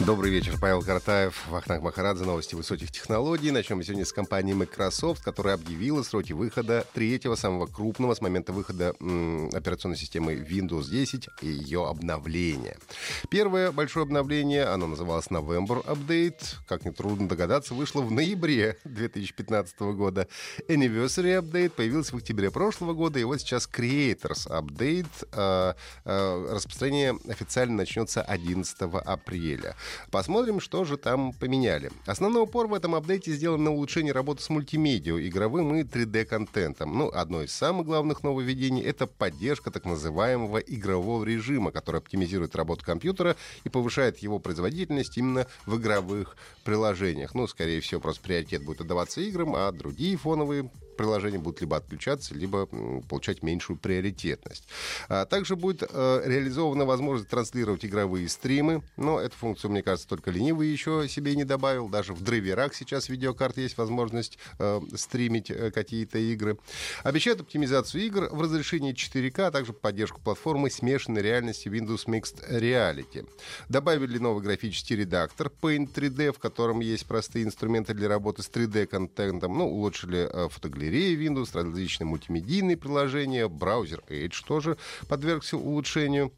Добрый вечер, Павел Картаев, Вахтанг Махарадзе, новости высоких технологий. Начнем мы сегодня с компании Microsoft, которая объявила сроки выхода третьего, самого крупного с момента выхода м, операционной системы Windows 10 и ее обновления. Первое большое обновление, оно называлось November Update, как нетрудно догадаться, вышло в ноябре 2015 года. Anniversary Update появился в октябре прошлого года, и вот сейчас Creators Update. Э, э, распространение официально начнется 11 апреля. Посмотрим, что же там поменяли. Основной упор в этом апдейте сделан на улучшение работы с мультимедиа, игровым и 3D-контентом. Ну, одно из самых главных нововведений — это поддержка так называемого игрового режима, который оптимизирует работу компьютера и повышает его производительность именно в игровых приложениях. Ну, скорее всего, просто приоритет будет отдаваться играм, а другие фоновые приложения будут либо отключаться, либо получать меньшую приоритетность. А также будет э, реализована возможность транслировать игровые стримы, но эту функцию, мне кажется, только ленивый еще себе не добавил. Даже в драйверах сейчас видеокарт есть возможность э, стримить э, какие-то игры. Обещают оптимизацию игр в разрешении 4К, а также поддержку платформы смешанной реальности Windows Mixed Reality. Добавили новый графический редактор Paint 3D, в котором есть простые инструменты для работы с 3D-контентом. Ну, улучшили э, фотогалереи Windows, различные мультимедийные приложения, браузер Edge тоже подвергся улучшению.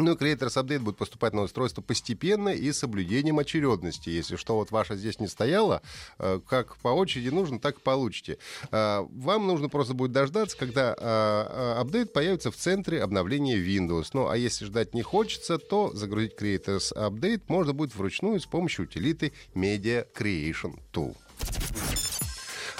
Ну Creators Update будет поступать на устройство постепенно и с соблюдением очередности. Если что вот ваше здесь не стояло, э, как по очереди нужно, так и получите. Э, вам нужно просто будет дождаться, когда э, апдейт появится в центре обновления Windows. Ну а если ждать не хочется, то загрузить Creators Update можно будет вручную с помощью утилиты Media Creation Tool.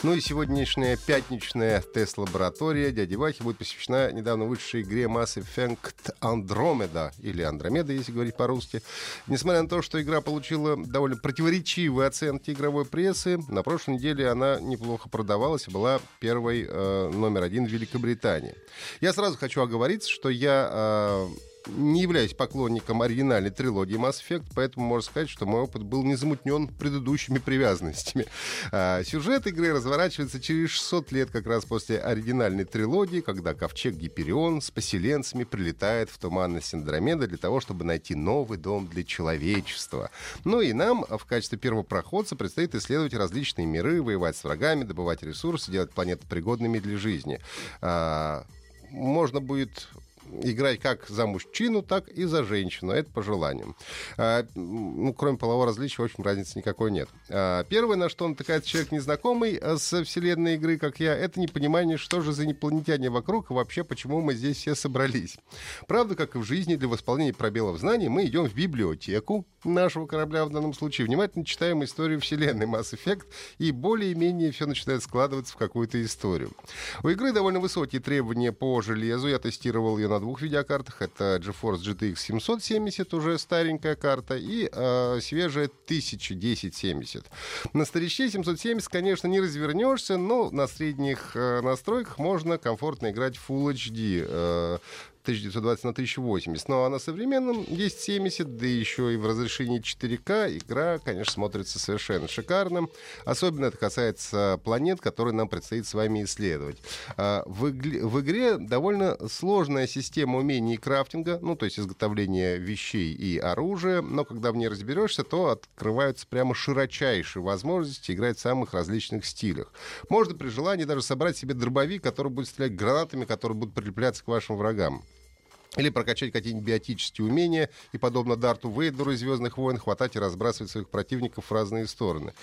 Ну и сегодняшняя пятничная тест-лаборатория дяди Вахи будет посвящена недавно вышедшей игре Mass Effect Andromeda, или Андромеда, если говорить по-русски. Несмотря на то, что игра получила довольно противоречивые оценки игровой прессы, на прошлой неделе она неплохо продавалась и была первой э, номер один в Великобритании. Я сразу хочу оговориться, что я э, не являюсь поклонником оригинальной трилогии Mass Effect, поэтому можно сказать, что мой опыт был не замутнен предыдущими привязанностями. А, сюжет игры разворачивается через 600 лет как раз после оригинальной трилогии, когда ковчег Гиперион с поселенцами прилетает в туманность Андромеда для того, чтобы найти новый дом для человечества. Ну и нам в качестве первопроходца предстоит исследовать различные миры, воевать с врагами, добывать ресурсы, делать планеты пригодными для жизни. А, можно будет играть как за мужчину, так и за женщину. Это по желаниям. А, ну, кроме полового различия, в общем, разницы никакой нет. А, первое, на что натыкается человек незнакомый а, с вселенной игры, как я, это непонимание, что же за инопланетяне вокруг и вообще, почему мы здесь все собрались. Правда, как и в жизни, для восполнения пробелов знаний мы идем в библиотеку нашего корабля в данном случае, внимательно читаем историю вселенной Mass Effect, и более-менее все начинает складываться в какую-то историю. У игры довольно высокие требования по железу. Я тестировал ее на двух видеокартах. Это GeForce GTX 770, уже старенькая карта, и э, свежая 101070. На старичке 770, конечно, не развернешься, но на средних э, настройках можно комфортно играть Full HD. Э, 1920 на 1080. Ну а на современном 1070, да еще и в разрешении 4К, игра, конечно, смотрится совершенно шикарным. Особенно это касается планет, которые нам предстоит с вами исследовать. А, в, игре, в игре довольно сложная система умений и крафтинга, ну то есть изготовления вещей и оружия, но когда в ней разберешься, то открываются прямо широчайшие возможности играть в самых различных стилях. Можно при желании даже собрать себе дробовик, который будет стрелять гранатами, которые будут прилепляться к вашим врагам или прокачать какие-нибудь биотические умения и, подобно Дарту Вейдеру из «Звездных войн», хватать и разбрасывать своих противников в разные стороны.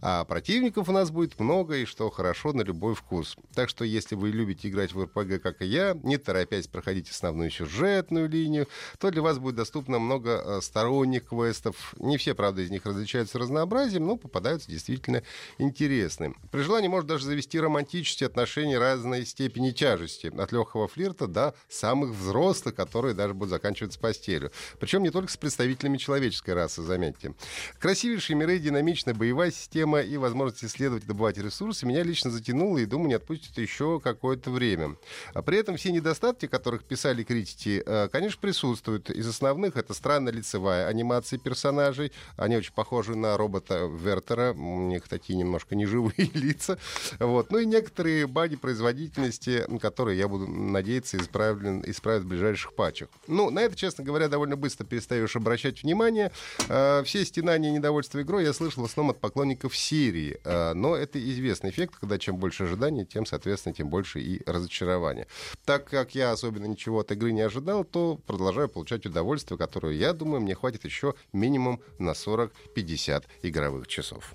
А противников у нас будет много, и что хорошо, на любой вкус. Так что, если вы любите играть в РПГ, как и я, не торопясь проходить основную сюжетную линию, то для вас будет доступно много э, сторонних квестов. Не все, правда, из них различаются разнообразием, но попадаются действительно интересные. При желании можно даже завести романтические отношения разной степени тяжести. От легкого флирта до самых взрослых которые даже будут заканчиваться постелью. Причем не только с представителями человеческой расы, заметьте. Красивейшие миры, динамичная боевая система и возможность исследовать и добывать ресурсы меня лично затянуло и, думаю, не отпустит еще какое-то время. А при этом все недостатки, которых писали критики, э, конечно, присутствуют. Из основных это странная лицевая анимация персонажей. Они очень похожи на робота Вертера. У них такие немножко неживые лица. Вот. Ну и некоторые баги производительности, которые, я буду надеяться, исправлен, исправят в ближайших патчах. Ну, на это, честно говоря, довольно быстро перестаешь обращать внимание. Э, все стенания недовольства игрой я слышал в основном от поклонников серии. Э, но это известный эффект, когда чем больше ожиданий, тем, соответственно, тем больше и разочарования. Так как я особенно ничего от игры не ожидал, то продолжаю получать удовольствие, которое, я думаю, мне хватит еще минимум на 40-50 игровых часов.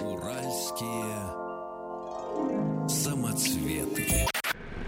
Уральские самоцветы.